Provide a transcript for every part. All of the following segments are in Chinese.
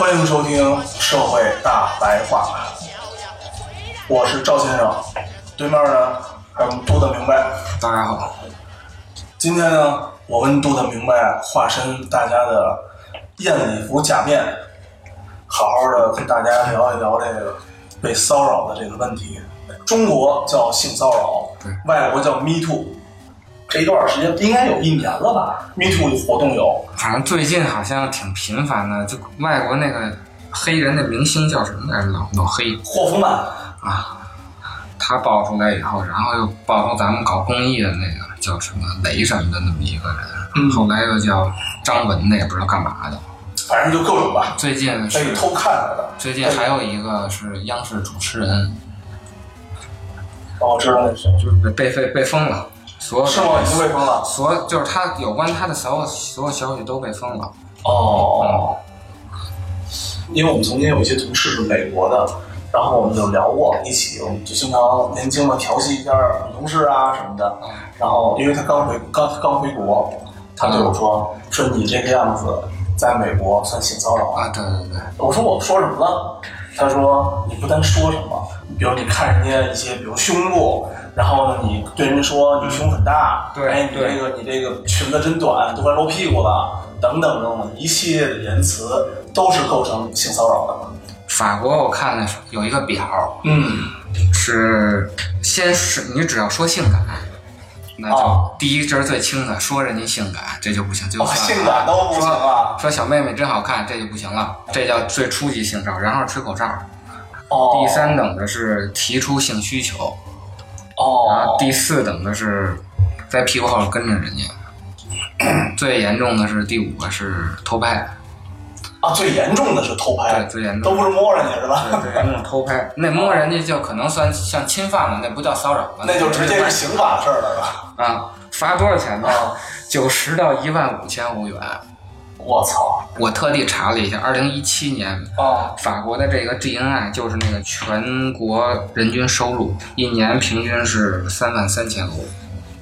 欢迎收听《社会大白话》，我是赵先生，对面呢还有我们度的明白。大家好，今天呢，我跟杜的明白化身大家的燕礼服假面，好好的跟大家聊一聊这个被骚扰的这个问题。中国叫性骚扰，外国叫 Me Too。这一段时间应该有一年了吧？Me Too 活动有，反正最近好像挺频繁的，就外国那个黑人的明星叫什么来着？老老黑霍夫曼啊，他爆出来以后，然后又爆出咱们搞公益的那个叫什么雷什么的那么一个人，嗯后来又叫张文的，也不知道干嘛的。反正就各种吧，最近是被偷看来的。最近还有一个是央视主持人，哦，我知道那是谁，就是被被被被封了，所有是吗？已经被封了。所就是他有关他的所有所有消息都被封了。哦，因为我们曾经有一些同事是美国的，然后我们就聊过，一起我们就经常年轻的调戏一下女同事啊什么的。然后因为他刚回刚刚回国，他对我说说你这个样子在美国算性骚扰。啊，对对对，我说我说什么了？他说你不单说什么，比如你看人家一些，比如胸部，然后呢，你对人家说你胸很大，对哎，你这个你这个裙子真短，都快露屁股了，等等等等，一系列的言辞都是构成性骚扰的。法国我看的是有一个表，嗯，是先是你只要说性感，那就、哦第一这是最轻的，说人家性感这就不行，就哦，性感都不行啊。说说小妹妹真好看，这就不行了，这叫最初级性骚扰。然后吹口哨，哦，第三等的是提出性需求，然后哦，第四等的是在屁股后跟着人家，最严重的是第五个是偷拍，啊，最严重的是偷对，拍，最严重都重不是摸人家是吧？对最严重偷拍，那摸人家就可能算像侵犯了，那不叫骚扰了，那就直接是刑法的事儿了，是吧？啊，罚多少钱呢？啊，九十到一万五千欧元。我操！我特地查了一下，二零一七年啊，法国的这个 GNI 就是那个全国人均收入，一年平均是三万三千欧，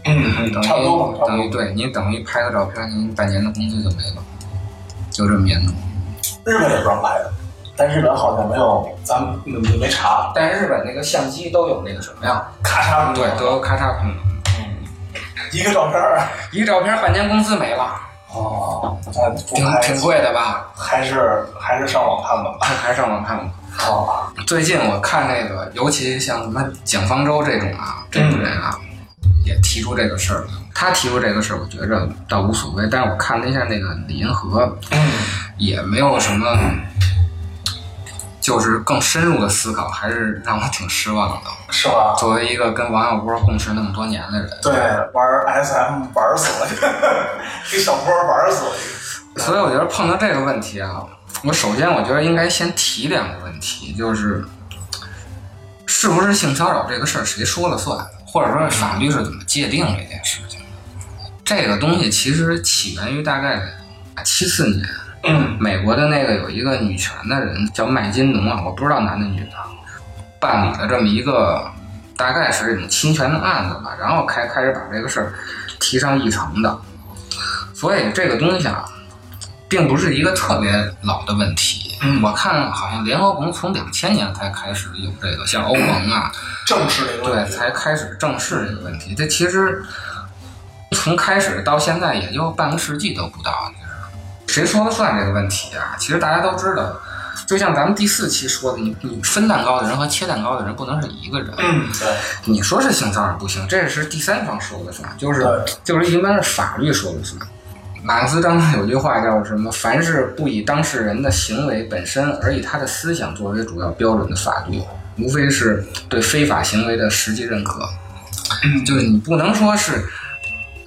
嗯，等于差不多吧。等于对你等于拍个照片，您半年的工资就没了，就这么严重。日本也不让拍的，但日本好像没有，咱们没没查，但是日本那个相机都有那个什么呀？咔嚓，对，都有咔嚓功能，嗯一个照片儿，一个照片半年工资没了，哦，那挺挺贵的吧？还是还是上网看吧。还是上网看吧。哦，最近我看那个，尤其像什么蒋方舟这种啊，这种人啊，也提出这个事儿了。他提出这个事儿，我觉着倒无所谓。但是我看了一下那个李银河，也没有什么，就是更深入的思考，还是让我挺失望的。是吧？作为一个跟王小波共事那么多年的人，对，玩 SM 玩死了，给小波玩死了。所以我觉得碰到这个问题啊，我首先我觉得应该先提两个问题，就是是不是性骚扰这个事儿谁说了算，或者说法律是怎么界定这件事情。这个东西其实起源于大概七四年，嗯，美国的那个有一个女权的人叫麦金农啊，我不知道男的女的，办理了这么一个大概是这种侵权的案子吧，然后开开始把这个事儿提上议程的，所以这个东西啊，并不是一个特别老的问题。嗯我看好像联合国从两千年才开始有这个，像欧盟啊，正式这个对，问题。才开始正视这个问题。这其实从开始到现在也就半个世纪都不到。谁说了算这个问题啊？其实大家都知道，就像咱们第四期说的，你你分蛋糕的人和切蛋糕的人不能是一个人。嗯，对，你说是性骚扰不行，这是第三方说了算，就是就是一般是法律说了算。马克思当时有句话叫什么？凡是不以当事人的行为本身，而以他的思想作为主要标准的法律，无非是对非法行为的实际认可。就是你不能说是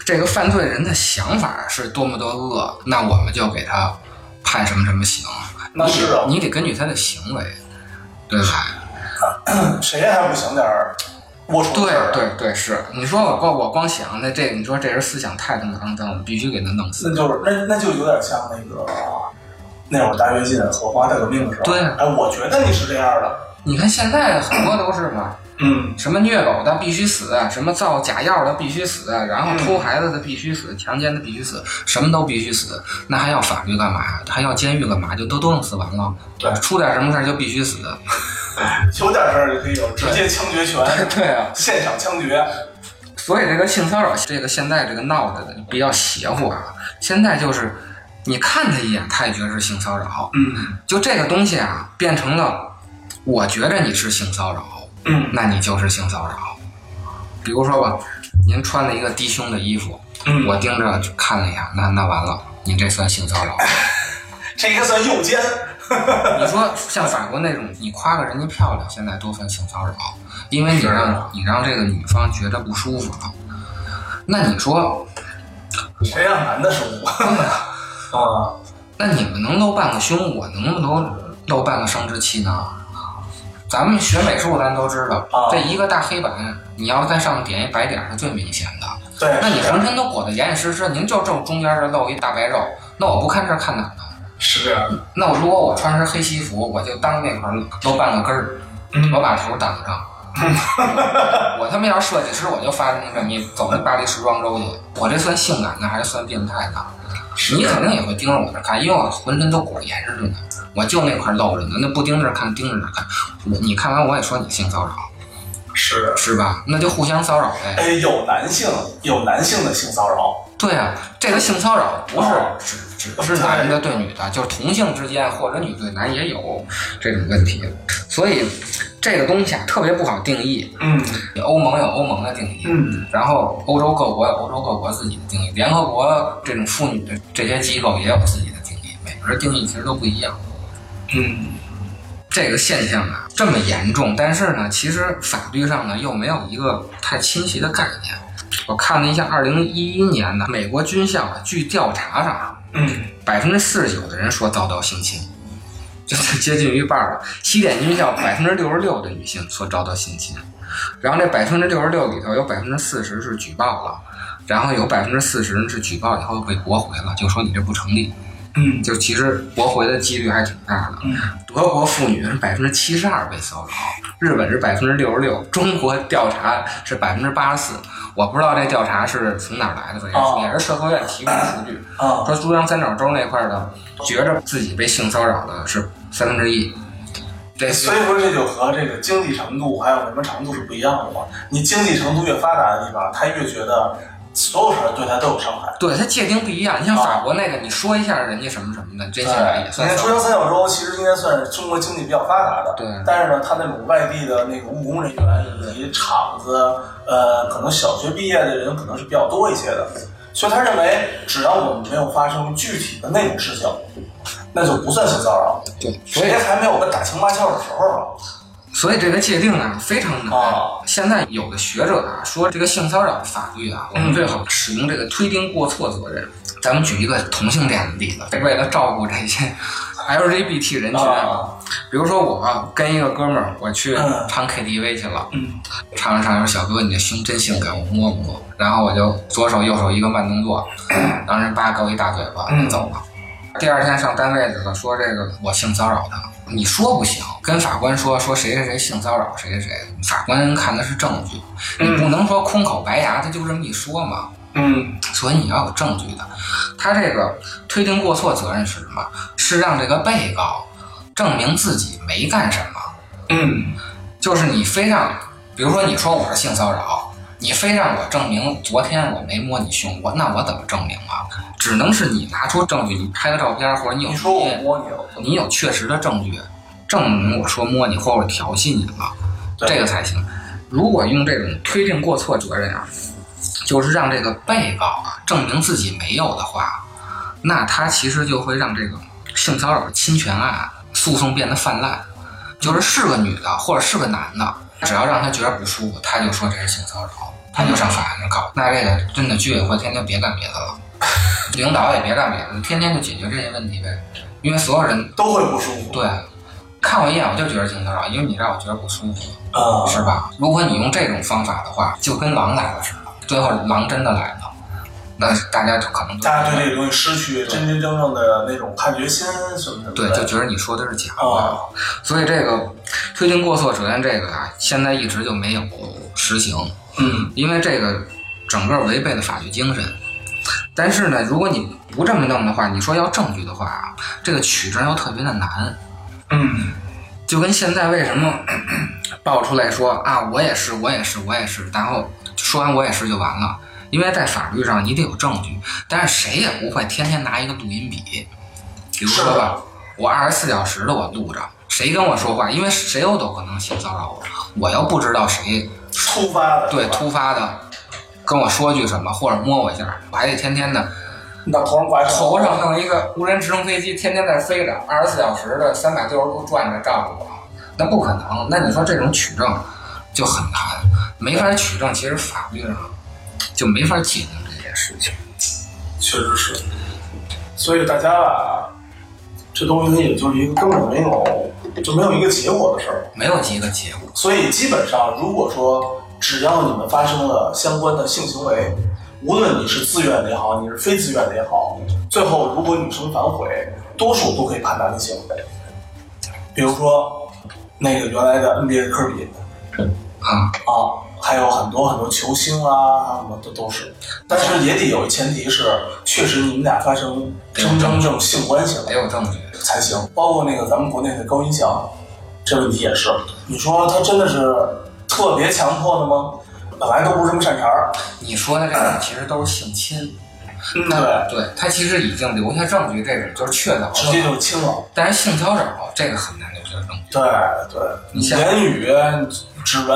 这个犯罪人的想法是多么多恶，那我们就给他判什么什么刑。那是啊，你得根据他的行为，对吧？谁还不想点儿龌龊的对事儿啊？对对，是。你说我光我光想那这，你说这人思想太他妈肮脏了，必须给他弄死。那就是那那就有点像那个那会儿大跃进、荷花大革命的时候。对哎，我觉得你是这样的。你看现在很多都是嘛，嗯，什么虐狗的必须死，什么造假药的必须死，然后偷孩子的必须死，强奸的必须死，什么都必须死。那还要法律干嘛呀？还要监狱干嘛？就都都弄死完了。对出点什么事儿就必须死。有点事儿就可以有直接枪决权，对啊，现场枪决。所以这个性骚扰，这个现在这个闹的比较邪乎啊。现在就是你看他一眼，他也觉得是性骚扰。嗯就这个东西啊，变成了我觉着你是性骚扰，嗯那你就是性骚扰。比如说吧，您穿了一个低胸的衣服，嗯，我盯着看了一下，那那完了，您这算性骚扰。这应该算诱奸。你说像法国那种，你夸个人家漂亮，现在都算性骚扰，因为你让你让这个女方觉得不舒服了。那你说，谁让男的是我？啊，那你们能露半个胸，我能不能露半个生殖器呢？咱们学美术，咱都知道，啊这一个大黑板，你要在上面点一白点是最明显的。对，那你浑身都裹得严严实实，您就正中间这露一大白肉，那我不看这儿看哪呢？是这样的。那我如果我穿身黑西服，我就当那块儿露半个根儿，嗯我把头挡上。我他妈要是设计师，我就发明这么一走那巴黎时装周去。我这算性感的，还是算变态的？你肯定也会盯着我这看，因为我浑身都裹严实着呢，我就那块儿露着呢。那不盯着看，盯着看，我你看完我也说你性骚扰，是。是吧？那就互相骚扰呗。哎，有男性有男性的性骚扰，对啊，这个性骚扰不是哦只只是男的对女的，就是同性之间或者女对男也有这种问题，所以这个东西啊特别不好定义。嗯欧盟有欧盟的定义，嗯，然后欧洲各国有欧洲各国自己的定义，联合国这种妇女的这些机构也有自己的定义，每个人定义其实都不一样。嗯这个现象啊这么严重，但是呢，其实法律上呢又没有一个太清晰的概念。我看了一下，二零一一年的美国军校啊，据调查上，嗯百分之四十九的人说遭到性侵，就是 接近一半了。西点军校百分之六十六的女性说遭到性侵，然后这百分之六十六里头有百分之四十是举报了，然后有百分之四十是举报以后被驳回了，就说你这不成立。嗯就其实驳回的几率还挺大的。嗯德国妇女是百分之七十二被骚扰，日本是百分之六十六，中国调查是百分之八十四。我不知道这调查是从哪儿来的，哦也是社科院提供的数据。啊说珠江三角洲那块儿的，觉着自己被性骚扰的是三分之一。这所以说这就和这个经济程度还有什么程度是不一样的嘛。你经济程度越发达的地方，他越觉得所有人对他都有伤害。对他界定不一样。你像法国那个，你说一下人家什么什么的，真性感也你看珠江算骚扰。三角洲其实应该算是中国经济比较发达的，对但是呢，他那种外地的那个务工人员以及厂子，呃，可能小学毕业的人可能是比较多一些的，所以他认为只要我们没有发生具体的那种事情，那就不算性骚扰。对，谁还没有个打情骂俏的时候啊？所以这个界定呢非常难。啊。现在有的学者啊说，这个性骚扰法律啊，我们最好使用这个推定过错责任。咱们举一个同性恋的例子，为了照顾这些 LGBT 人群，啊比如说我跟一个哥们儿，我去嗯。唱 KTV 去了，嗯。唱着唱着，小哥你的胸真性感，我摸摸，然后我就左手右手一个慢动作，当人叭给我一大嘴巴，嗯。走了。第二天上单位去了，说这个我性骚扰他，你说不行，跟法官说说谁谁谁性骚扰谁谁谁，法官看的是证据，你不能说空口白牙，他就这么一说嘛。嗯所以你要有证据的。他这个推定过错责任是什么？是让这个被告证明自己没干什么。嗯就是你非让，比如说你说我是性骚扰，你非让我证明昨天我没摸你胸，我那我怎么证明啊？只能是你拿出证据，你拍个照片，或者你有你说我摸你了，你有确实的证据，证明我说摸你或者我调戏你了，这个才行。如果用这种推定过错责任啊，就是让这个被告啊证明自己没有的话，那他其实就会让这个性骚扰侵权案诉讼变得泛滥。就是是个女的或者是个男的，只要让他觉得不舒服，他就说这是性骚扰，他就上法院告。那这个真的居委会天天别干别的了，领导也别干别的，天天就解决这些问题呗。因为所有人都会不舒服。对看我一眼我就觉得性骚扰，因为你让我觉得不舒服，啊，是吧？如果你用这种方法的话，就跟狼来了似的，最后狼真的来了，那大家就可能都大家对这个东西失去真真正正的那种判决心什么的。对，就觉得你说的是假的。啊，所以这个推进过错首先这个啊，现在一直就没有实行，嗯因为这个整个违背了法律精神。但是呢，如果你不这么弄的话，你说要证据的话啊，这个取证又特别的难。嗯就跟现在为什么爆出来说啊，我也是，我也是，我也是，然后说完我也是就完了，因为在法律上你得有证据，但是谁也不会天天拿一个录音笔，比如说吧，我二十四小时的我录着，谁跟我说话，因为谁有都可能性骚扰我，我又不知道谁突发的，对突发的跟我说句什么，或者摸我一下，我还得天天的你到头上挂头上弄一个无人直升飞机，天天在飞着，二十四小时的三百六十度转着照顾我，那不可能。那你说这种取证就很难，没法取证。其实法律上就没法解决这件事情。确实是。所以大家吧，这东西也就是一个根本没有就没有一个结果的事儿。没有一个结果。所以基本上，如果说只要你们发生了相关的性行为，无论你是自愿的也好，你是非自愿的也好，最后如果女生反悔，多数都可以判断你行为。比如说那个原来的 NBA 的科比啊，啊，还有很多很多球星啊，什么的都是。但是也得有一前提是，确实你们俩发生真真正性关系了没有证据。才行。包括那个咱们国内的高音翔，这问题也是。你说他真的是特别强迫的吗？本来都不是什么善茬儿。你说的这个其实都是性侵，嗯，对，对他其实已经留下证据，这个就是确凿直接了。就亲了。但是性骚扰这个很难留下证据。对对，言语、指纹，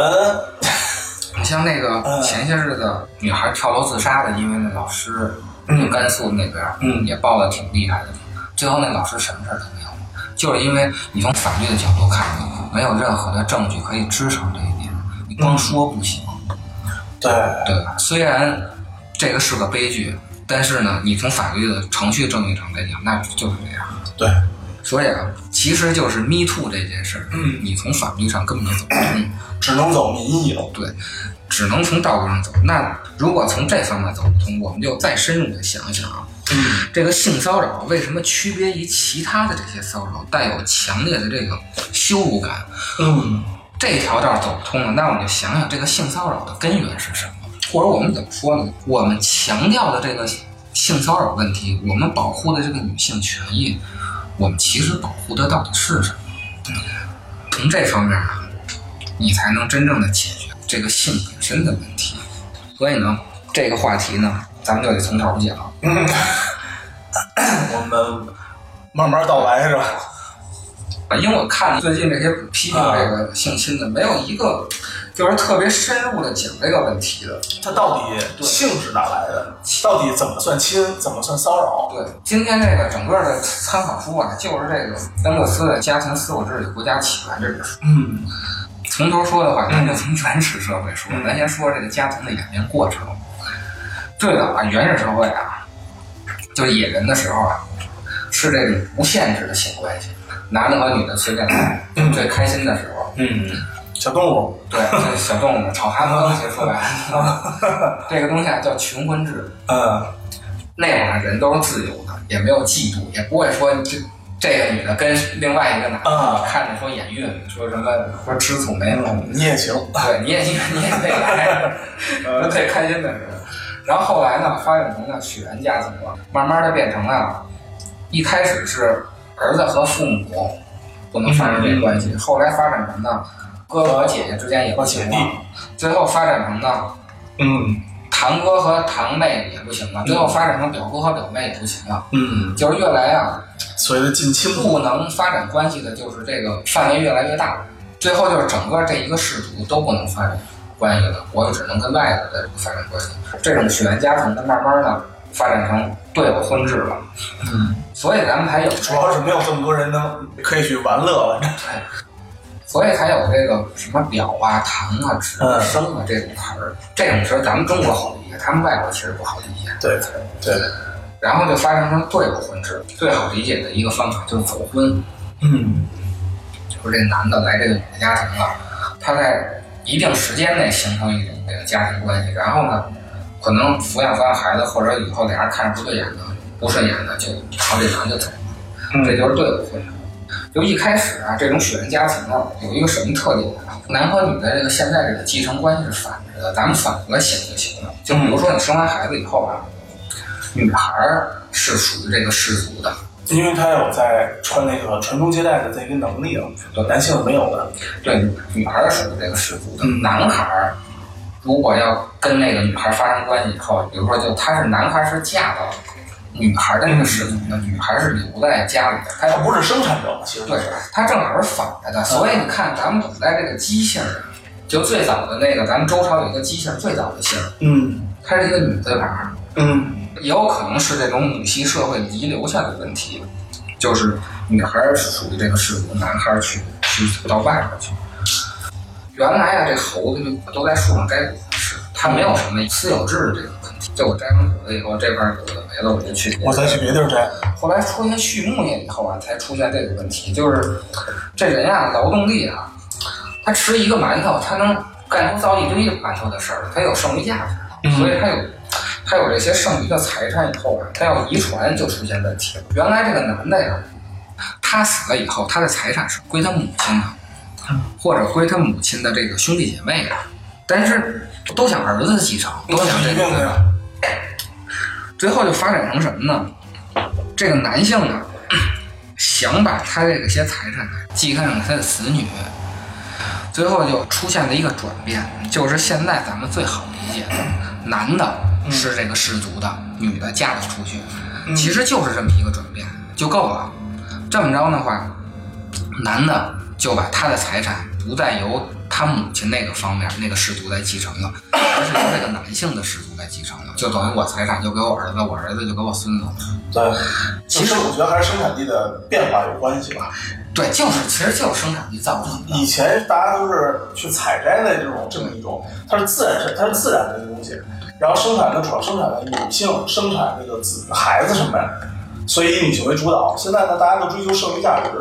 你像那个嗯。前些日子女孩跳楼自杀的，因为那老师，嗯。甘肃那边，嗯。也报的挺厉害的，最后那老师什么事儿都没有，就是因为你从法律的角度看，没有任何的证据可以支撑这一点，你光说不行，对。对吧？虽然这个是个悲剧，但是呢，你从法律的程序正义上来讲，那就是这样。对，所以啊，其实就是 Me Too 这件事儿，嗯你从法律上根本就走不通。只能走民意了。对，只能从道路上走。那如果从这方面走不通，我们就再深入的想一想啊，嗯这个性骚扰为什么区别于其他的这些骚扰，带有强烈的这个羞辱感？嗯这条道走不通了，那我们就想想这个性骚扰的根源是什么，或者我们怎么说呢？我们强调的这个性骚扰问题，我们保护的这个女性权益，我们其实保护的到底是什么？从这方面啊，你才能真正的解决这个性本身的问题。所以呢，这个话题呢，咱们就得从头讲。我们慢慢道来是吧？啊，因为我看最近这些批评这个性侵的，没有一个就是特别深入的讲这个问题的。它到底性是哪来的？到底怎么算亲？怎么算骚扰？对，今天这个整个的参考书啊，就是这个丹克斯的《家庭私有制与国家起源》这本书。嗯从头说的话，咱就从原始社会说，咱先说这个家庭的演变过程。最早啊，原始社会啊，就是野人的时候啊，是这种无限制的性关系，男的和女的随便来，最开心的时候。嗯，小动物。对，这 小动物炒蛤蟆，其实说白了，这个东西啊叫群婚制。嗯那会儿人都是自由的，也没有嫉妒，也不会说这这个女的跟另外一个男的、啊看着说眼晕，说什么说吃醋没有，嗯，你也行。对，你也行你也可以来，说最开心的是。然后后来呢，发展成了血缘家庭了，慢慢的变成了，一开始是儿子和父母不能发生这个关系，后来发展成呢，哥哥和姐姐之间也不行了，最后发展成呢，嗯堂哥和堂妹也不行了，最后发展成表哥和表妹也不行了，嗯，就是越来啊，所谓的近亲不能发展关系的，就是这个范围越来越大，最后就是整个这一个氏族都不能发展关系了，我就只能跟外头的发展关系。这种血缘家庭呢，慢慢的发展成对偶婚制了。嗯，所以咱们才有主要是没有这么多人能可以去玩乐了。对，所以才有这个什么表啊、堂啊、纸啊、嗯生啊这种词儿。这种词儿咱们中国好理解，他们外国其实不好理解。对对对，然后就发展成对偶婚制。最好理解的一个方法就是走婚，嗯就是这男的来这个女的家庭了，他在一定时间内形成一种这个家庭关系，然后呢，可能抚养完孩子，或者以后俩人看着不对眼的、不顺眼的，就朝这男的走了。这就是对偶婚制。就一开始啊，这种血缘家庭啊，有一个什么特点啊？男和女的这个现在这个继承关系是反着的，咱们反过来想就行了。就比如说你生完孩子以后啊，女孩儿是属于这个氏族的，因为她有在传那个传宗接代的这个能力了，男性是没有的。对，女孩儿属于这个氏族的。嗯男孩儿如果要跟那个女孩儿发生关系以后，比如说就他是男孩儿是嫁到女孩儿的那个氏族呢，女孩儿是留在家里的，他他不是生产者，其实对，她正好是反着的，所以你看咱们古代这个姬姓儿，就最早的那个，咱们周朝有一个姬姓，最早的姓，嗯。它是一个女字旁，嗯。也有可能是这种母系社会遗留下的问题，就是女孩儿是属于这个氏族，男孩儿去去到外边去。原来啊，这猴子就都在树上摘果子吃，它没有什么私有制的这个。就我摘完果子以后，这块儿果子没了，我就去我再去别地儿摘。后来出现畜牧业以后啊，才出现这个问题，就是这人呀、劳动力啊，他吃一个馒头，他能干出造一堆馒头的事儿，他有剩余价值，所以他有他有这些剩余的财产以后啊，他要遗传就出现问题了。原来这个男的呀，他死了以后，他的财产是归他母亲的，或者归他母亲的这个兄弟姐妹的，但是都想儿子继承，都想这个。最后就发展成什么呢？这个男性呢，想把他这个些财产呢继承给他的子女，最后就出现了一个转变，就是现在咱们最好理解的，男的是这个氏族的，女的嫁了出去，其实就是这么一个转变就够了。这么着的话，男的就把他的财产不再由他母亲那个方面那个氏族来继承了，而是由这个男性的氏族来继承了，就等于我财产就给我儿子，我儿子就给我孙子了。对，其实我觉得还是生产地的变化有关系吧。对，就是其实就是生产力造成的。以前大家都是去采摘的这种这么一种，它是自然生，它是自然的一个东西，然后生产的主要生产的女性生产这个子孩子什么的，所以以女性为主导。现在呢，大家都追求剩余价值，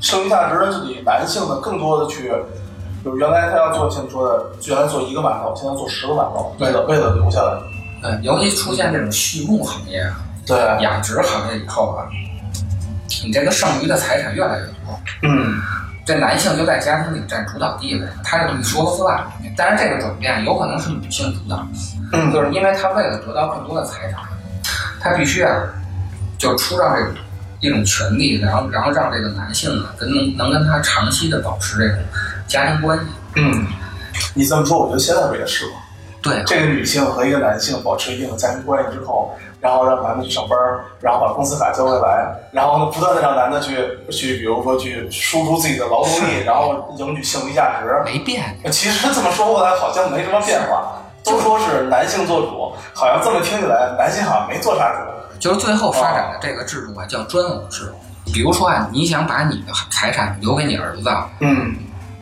剩余价值呢就得男性呢更多的去，就是原来他要做像你说的，原来做一个馒头，现在做十个馒头，为了为了留下来。对，尤其出现这种畜牧行业啊、对，养殖行业以后啊，你这个剩余的财产越来越多，嗯这男性就在家庭里占主导地位，他就一说了算。但是这个转变有可能是女性主导，嗯就是因为他为了得到更多的财产，他必须啊，就出让这种一种权利，然后然后让这个男性呢跟能能跟他长期的保持这种家庭关系。嗯，你这么说，我觉得现在不也是吗？对，这个女性和一个男性保持一定的家庭关系之后，然后让男的去上班，然后把工资卡交回来，然后呢，不断的让男的去去，比如说去输出自己的劳动力，然后赢取剩余价值。没变。其实这么说过来，好像没什么变化，都说是男性做主，好像这么听起来，男性好像没做啥主。就是最后发展的这个制度啊，叫专偶制。比如说啊，你想把你的财产留给你儿子，嗯，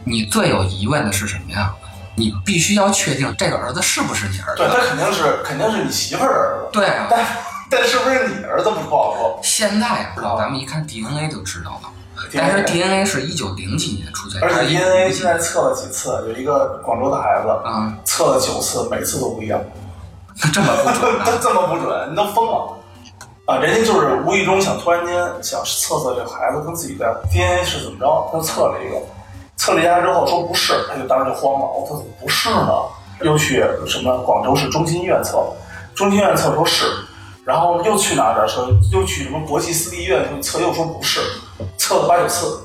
你最有疑问的是什么呀？你必须要确定这个儿子是不是你儿子对，子。他肯定是肯定是你媳妇儿的儿子，对啊，但但是不是你儿子不好说。现在啊，咱们一看 DNA 就知道了。但是 DNA 是一九零几年出现，而且 DNA 现在测了几次，有一个广州的孩子，啊，测了九次，每次都不一样。这么不准啊？这这么不准，你都疯了啊！人家就是无意中想突然间想测测这个孩子跟自己的 DNA 是怎么着，他就测了一个，测了一下之后说不是，他就当时就慌了，我、说、他怎么不是呢？又去什么广州市中心医院测，中心医院测说是，然后又去哪儿哪儿测，又去什么国际私立医院去测，又说不是，测了八九次，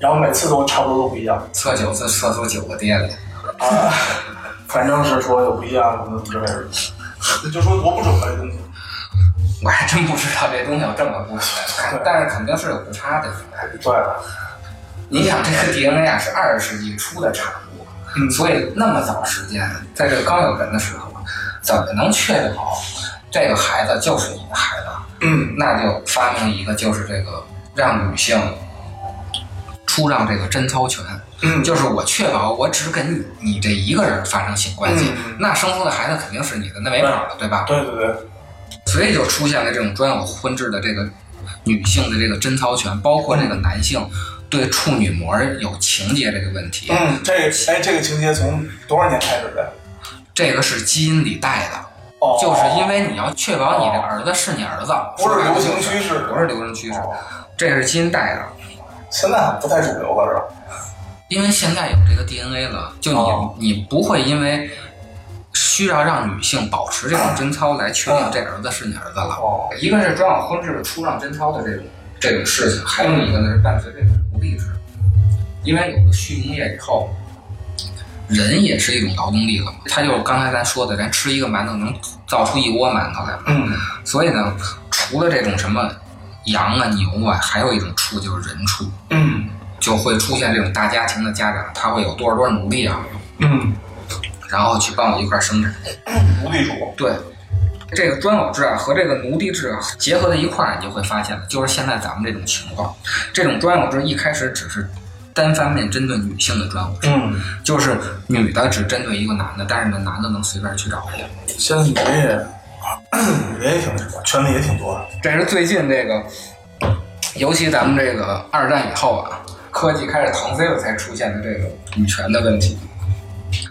然后每次都差不多都不一样测九次测出九个爹来。啊，反正是说有不一样什么之类的，就说多不准吧这东西。我还真不知道这东西有这么不准，但是肯定是有误差的。对。你想，这个 DNA 啊是二十世纪初的产物，嗯所以那么早时间，在这个刚有人的时候，怎么能确保这个孩子就是你的孩子？嗯那就发明一个，就是这个让女性出让这个贞操权，嗯就是我确保我只跟你你这一个人发生性关系，嗯那生出的孩子肯定是你的，那没跑了，对吧？对对对，所以就出现了这种专有婚制的这个女性的这个贞操权，包括这个男性对处女膜有情节这个问题，嗯，这哎，这个情节从多少年开始的？这个是基因里带的。哦，就是因为你要确保你的儿子是你儿子，不是流行趋势不是流行趋势哦，这是基因带的。现在不太主流了，是吧？因为现在有这个 DNA 了，就你、哦你不会因为需要让女性保持这种贞操来确定这儿子是你儿子了。哦一个是专有婚制的出让贞操的这种这种事情，还有一个呢是伴随这种奴隶制，因为有了畜牧业以后。人也是一种劳动力了，他就是刚才咱说的，咱吃一个馒头能造出一窝馒头来嘛。嗯。所以呢，除了这种什么羊啊、牛啊，还有一种畜就是人畜，嗯。就会出现这种大家庭的家长，他会有多少多少奴隶啊，嗯，然后去帮我一块生产。奴隶主，对，这个专有制啊和这个奴隶制啊结合在一块儿，你就会发现了，就是现在咱们这种情况，这种专有制一开始只是单方面针对女性的专有制，嗯，就是女的只针对一个男的，但是呢男的能随便去找去。现在女人也女人也挺什么，权利也挺多的。这是最近这个，尤其咱们这个二战以后啊，科技开始腾飞了才出现的这个女权的问题。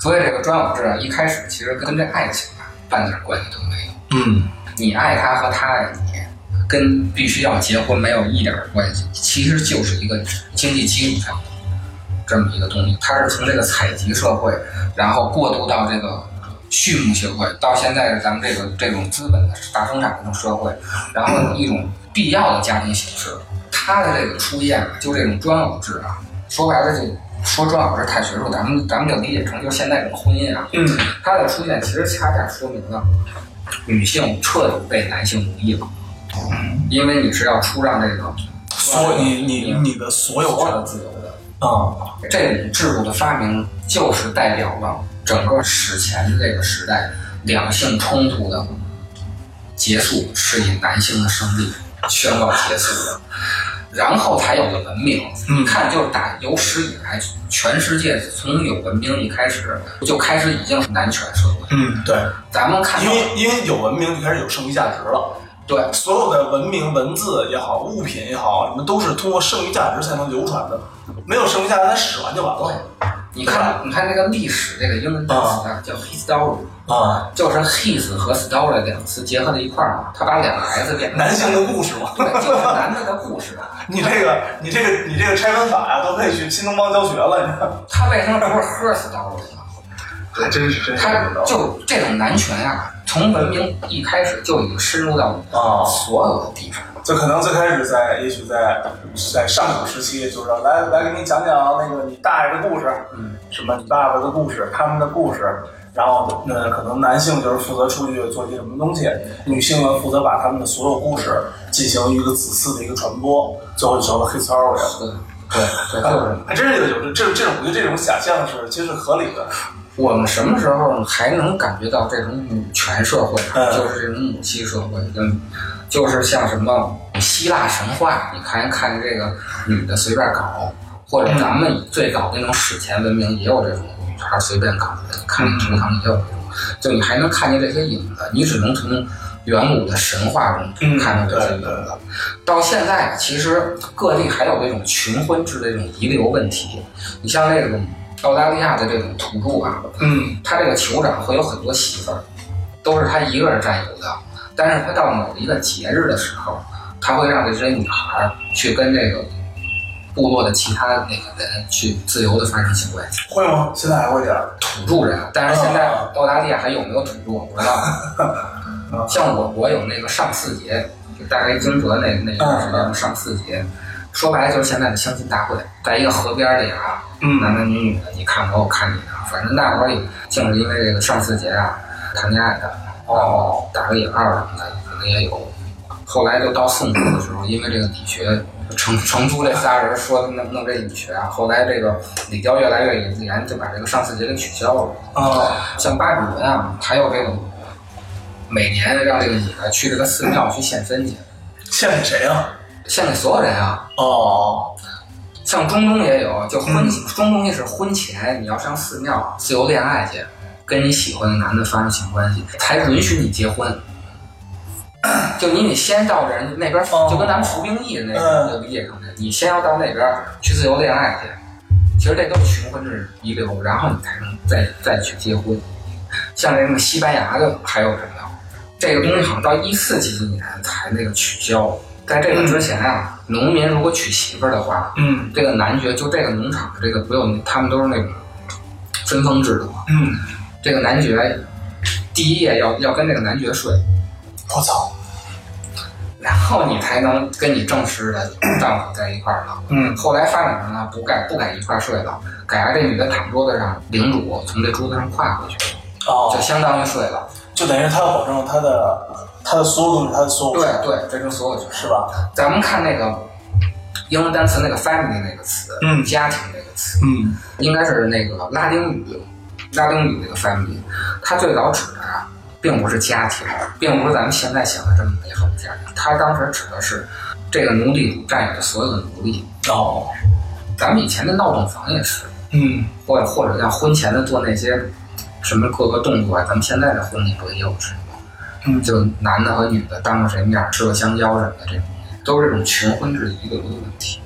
所以这个专有制啊，一开始其实跟这爱情啊半点关系都没有。嗯你爱他和他爱你，跟必须要结婚没有一点关系，其实就是一个经济基础上的这么一个东西。它是从这个采集社会，然后过渡到这个畜牧社会，到现在是咱们这个这种资本的大生产这种社会，然后一种必要的家庭形式。它的这个出现啊，就这种专有制啊，说白了就说专有制太学术，咱们咱们就理解成就是现在这种婚姻啊，嗯它的出现其实恰恰说明了女性彻底被男性奴役了，因为你是要出让这个所你你你的所有所有的自由的。啊，这种制度的发明，就是代表了整个史前的这个时代两性冲突的结束，是以男性的胜利宣告结束的。然后才有了文明。嗯你看，就是打有史以来，全世界从有文明一开始，就开始已经是男权社会。嗯，对，咱们看，因为因为有文明就开始有剩余价值了。对所有的文明文字也好，物品也好，你们都是通过剩余价值才能流传的，没有剩余价值，咱使完就完了。你看，你看那个历史这个英文单词啊，叫 history，啊，就是 his 和 story 两个词结合在一块儿嘛，他把两个 s 变成男性的故事嘛。对，就是男的的故事。你这个你这个你这个拆分法呀、都可以去新东方教学了，你看。他为什么不是 her story 呢？还真是真是他就这种男权啊，从文明一开始就已经深入到啊所有的地方。就可能最开始在，也许在在上古时期，就是来来给你讲讲那个你大爷的故事，嗯，什么你爸爸的故事，他们的故事，然后那可能男性就是负责出去做些什么东西，女性呢负责把他们的所有故事进行一个子嗣的一个传播，最后就成了黑 story 了。对对，对，就是还真是有这这这种，我觉得这种想象是其实是合理的。我们什么时候还能感觉到这种母权社会，嗯就是这种母系社会，跟就是像什么希腊神话，你看看这个女的随便搞，或者咱们最早那种史前文明也有这种女孩随便搞的，你看那图腾也有这种，就你还能看见这些影子，你只能从远古的神话中嗯看到这些影子。到现在，其实各地还有这种群婚制的这种遗留问题，你像那种澳大利亚的这种土著啊，嗯他这个酋长会有很多媳妇儿，都是他一个人占有的。但是他到某一个节日的时候，他会让这些女孩去跟这个部落的其他那个人去自由的发生性关系，会吗？现在还会点儿？土著人。但是现在哦澳大利亚还有没有土著我不知道。像我国有那个上巳节，就大概惊蛰那那一段时间上巳节，说白了就是现在的相亲大会，在一个河边里啊，嗯男男女女的，你看我，我看你的，反正那会儿也净是因为这个上巳节啊谈恋爱的，哦，打个引号什么的，可能也有。后来就到宋朝的时候，因为这个理学成成都这仨人说弄弄这女学啊，后来这个李教越来越严，就把这个上巳节给取消了。哦像巴比伦啊，还有这个每年让这个女的去这个寺庙去献身去，献给谁啊？献给所有人啊。哦，像中东也有，就婚、中东也是婚前你要上寺庙自由恋爱去，跟你喜欢的男的发生性关系，才允许你结婚。就你得先到人那边，哦就跟咱们服兵役那嗯个理解上的，你先要到那边去自由恋爱去。其实这都是群婚制遗留，然后你才能再再去结婚。像这个西班牙的还有什么？这个东西好像到一四几几年才那个取消。在这个之前啊，农民如果娶媳妇儿的话，嗯这个男爵就这个农场的这个不用，他们都是那种分封制的嘛。嗯，这个男爵第一夜要要跟这个男爵睡，我操，然后你才能跟你正式的丈夫在一块儿了。嗯后来发展成了不该不敢一块儿睡了，改让这女的躺桌子上，领主从这桌子上跨过去，哦就，相当于睡了。就等于他要保证他的他的所有东西，他的所有对对，这是所有权。是吧？咱们看那个英文单词那个 family 那个词，嗯家庭那个词，嗯应该是那个拉丁语，拉丁语那个 family，它最早指的啊，并不是家庭，并不是咱们现在想的这么美好的家庭，他当时指的是这个奴隶主占有的所有的奴隶。哦，咱们以前的闹洞房也是，嗯或者或者像婚前的做那些什么各个动作啊，咱们现在的婚礼不也有是吗？嗯就男的和女的当着谁面吃个香蕉什么的，这种都是这种群婚制遗留的问题。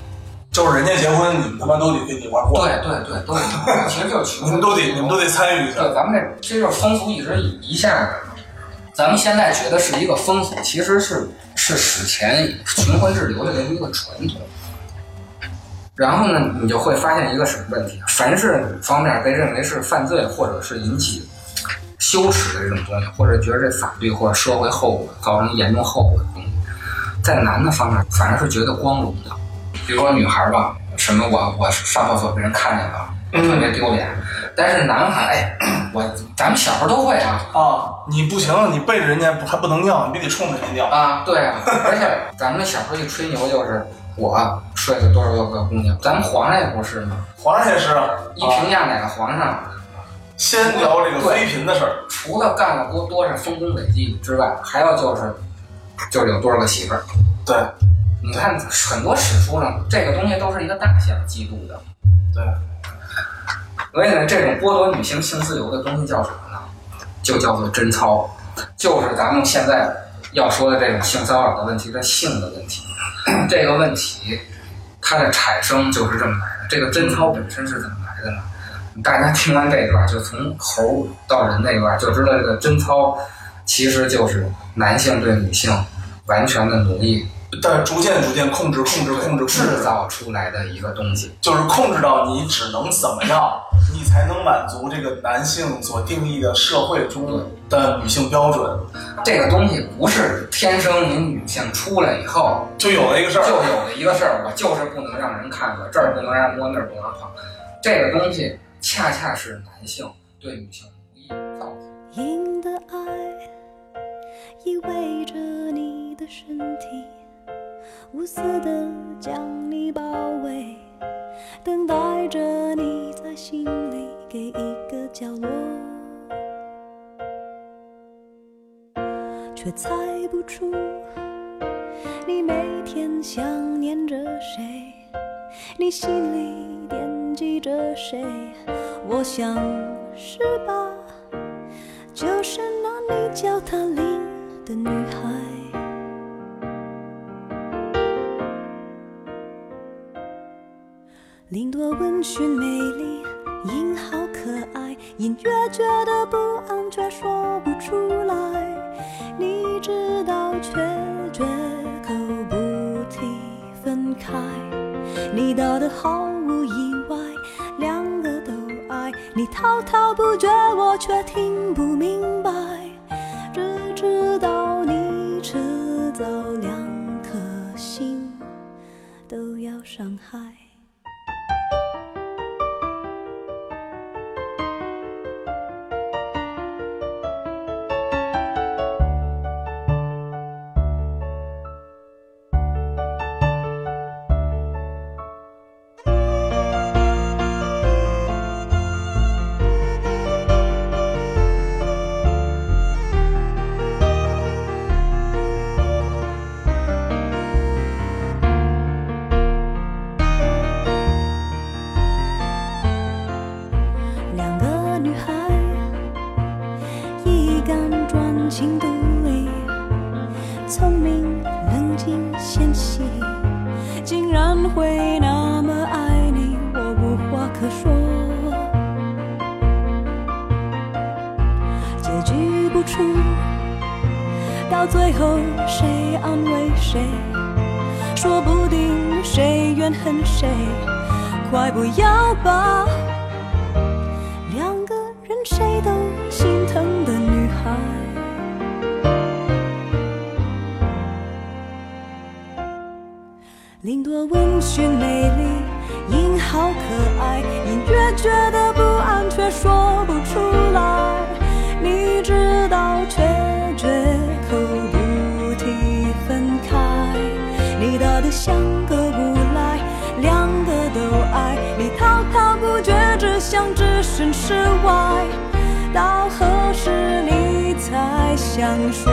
就是人家结婚，你们他妈都得跟你一块儿过，对对对，都得，其实就是群婚你们都得你们都得参与一下。对，咱们这这就是风俗一直一下的。咱们现在觉得是一个风俗，其实是是史前群婚制留下来的一个传统。然后呢，你就会发现一个什么问题？凡是方面被认为是犯罪或者是引起羞耻的这种东西，或者觉得这法律或者社会后果造成严重后果的东西，在男的方面反而是觉得光荣的。比如说女孩吧，什么我我上厕所被人看见了，特别丢脸。但是男孩，哎，我咱们小时候都会啊啊，你不行，你背着人家不还不能尿，你必须得冲着人家尿。啊，对啊，而且咱们小时候一吹牛就是我睡了多少多个姑娘，咱们皇上也不是吗？皇上也是啊，一评价哪个皇上，先聊这个妃嫔的事儿。除了干了多多少丰功伟绩之外，还要就是就是有多少个媳妇儿。对你看很多史书上这个东西都是一个大项记录的，对，所以呢，这种剥夺女性性自由的东西叫什么呢？就叫做贞操，就是咱们现在要说的这种性骚扰的问题的性的问题。这个问题它的产生就是这么来的。这个贞操本身是怎么来的呢？大家听完这段，就从猴到人那段，就知道这个贞操其实就是男性对女性完全的奴役但是逐渐逐渐控制控制控制制制，造出来的一个东西。就是控制到你只能怎么样，你才能满足这个男性所定义的社会中的女性标准，这个东西不是天生你女性出来以后就有了一个事儿就。有的一个事儿，我就是不能让人看到，这儿不能让摸，那儿不能碰。这个东西恰恰是男性对女性奴役造成的。爱依偎着你的身体，无私的将你包围，等待着你在心里给一个角落，却猜不出你每天想念着谁，你心里惦记着谁。我想是吧？就是那你叫她林的女孩。林多温驯美丽，音好可爱，隐约觉得不安，却说不出来。你知道，却绝口不提分开。你到的毫无意外，两个都爱你，滔滔不绝，我却听不明白。只知道你迟早两颗心都要伤害。到最后谁安慰谁？说不定谁怨恨谁，快不要把两个人谁都心疼的女孩。林多温驯美丽，音好可爱，隐约觉得不安，却说不想置身事外。到何时你才想说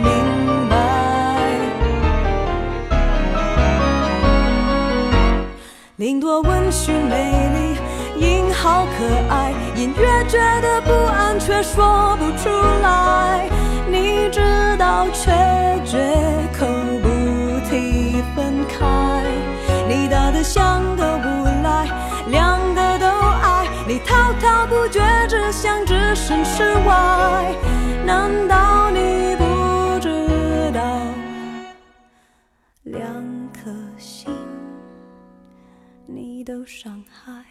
明白？林多温驯美丽，音好可爱，隐约觉得不安，却说不出来。你知道，却绝口不提分开。你大得像个无赖，两个你，滔滔不绝，只想置身事外。难道你不知道，两颗心？你都伤害。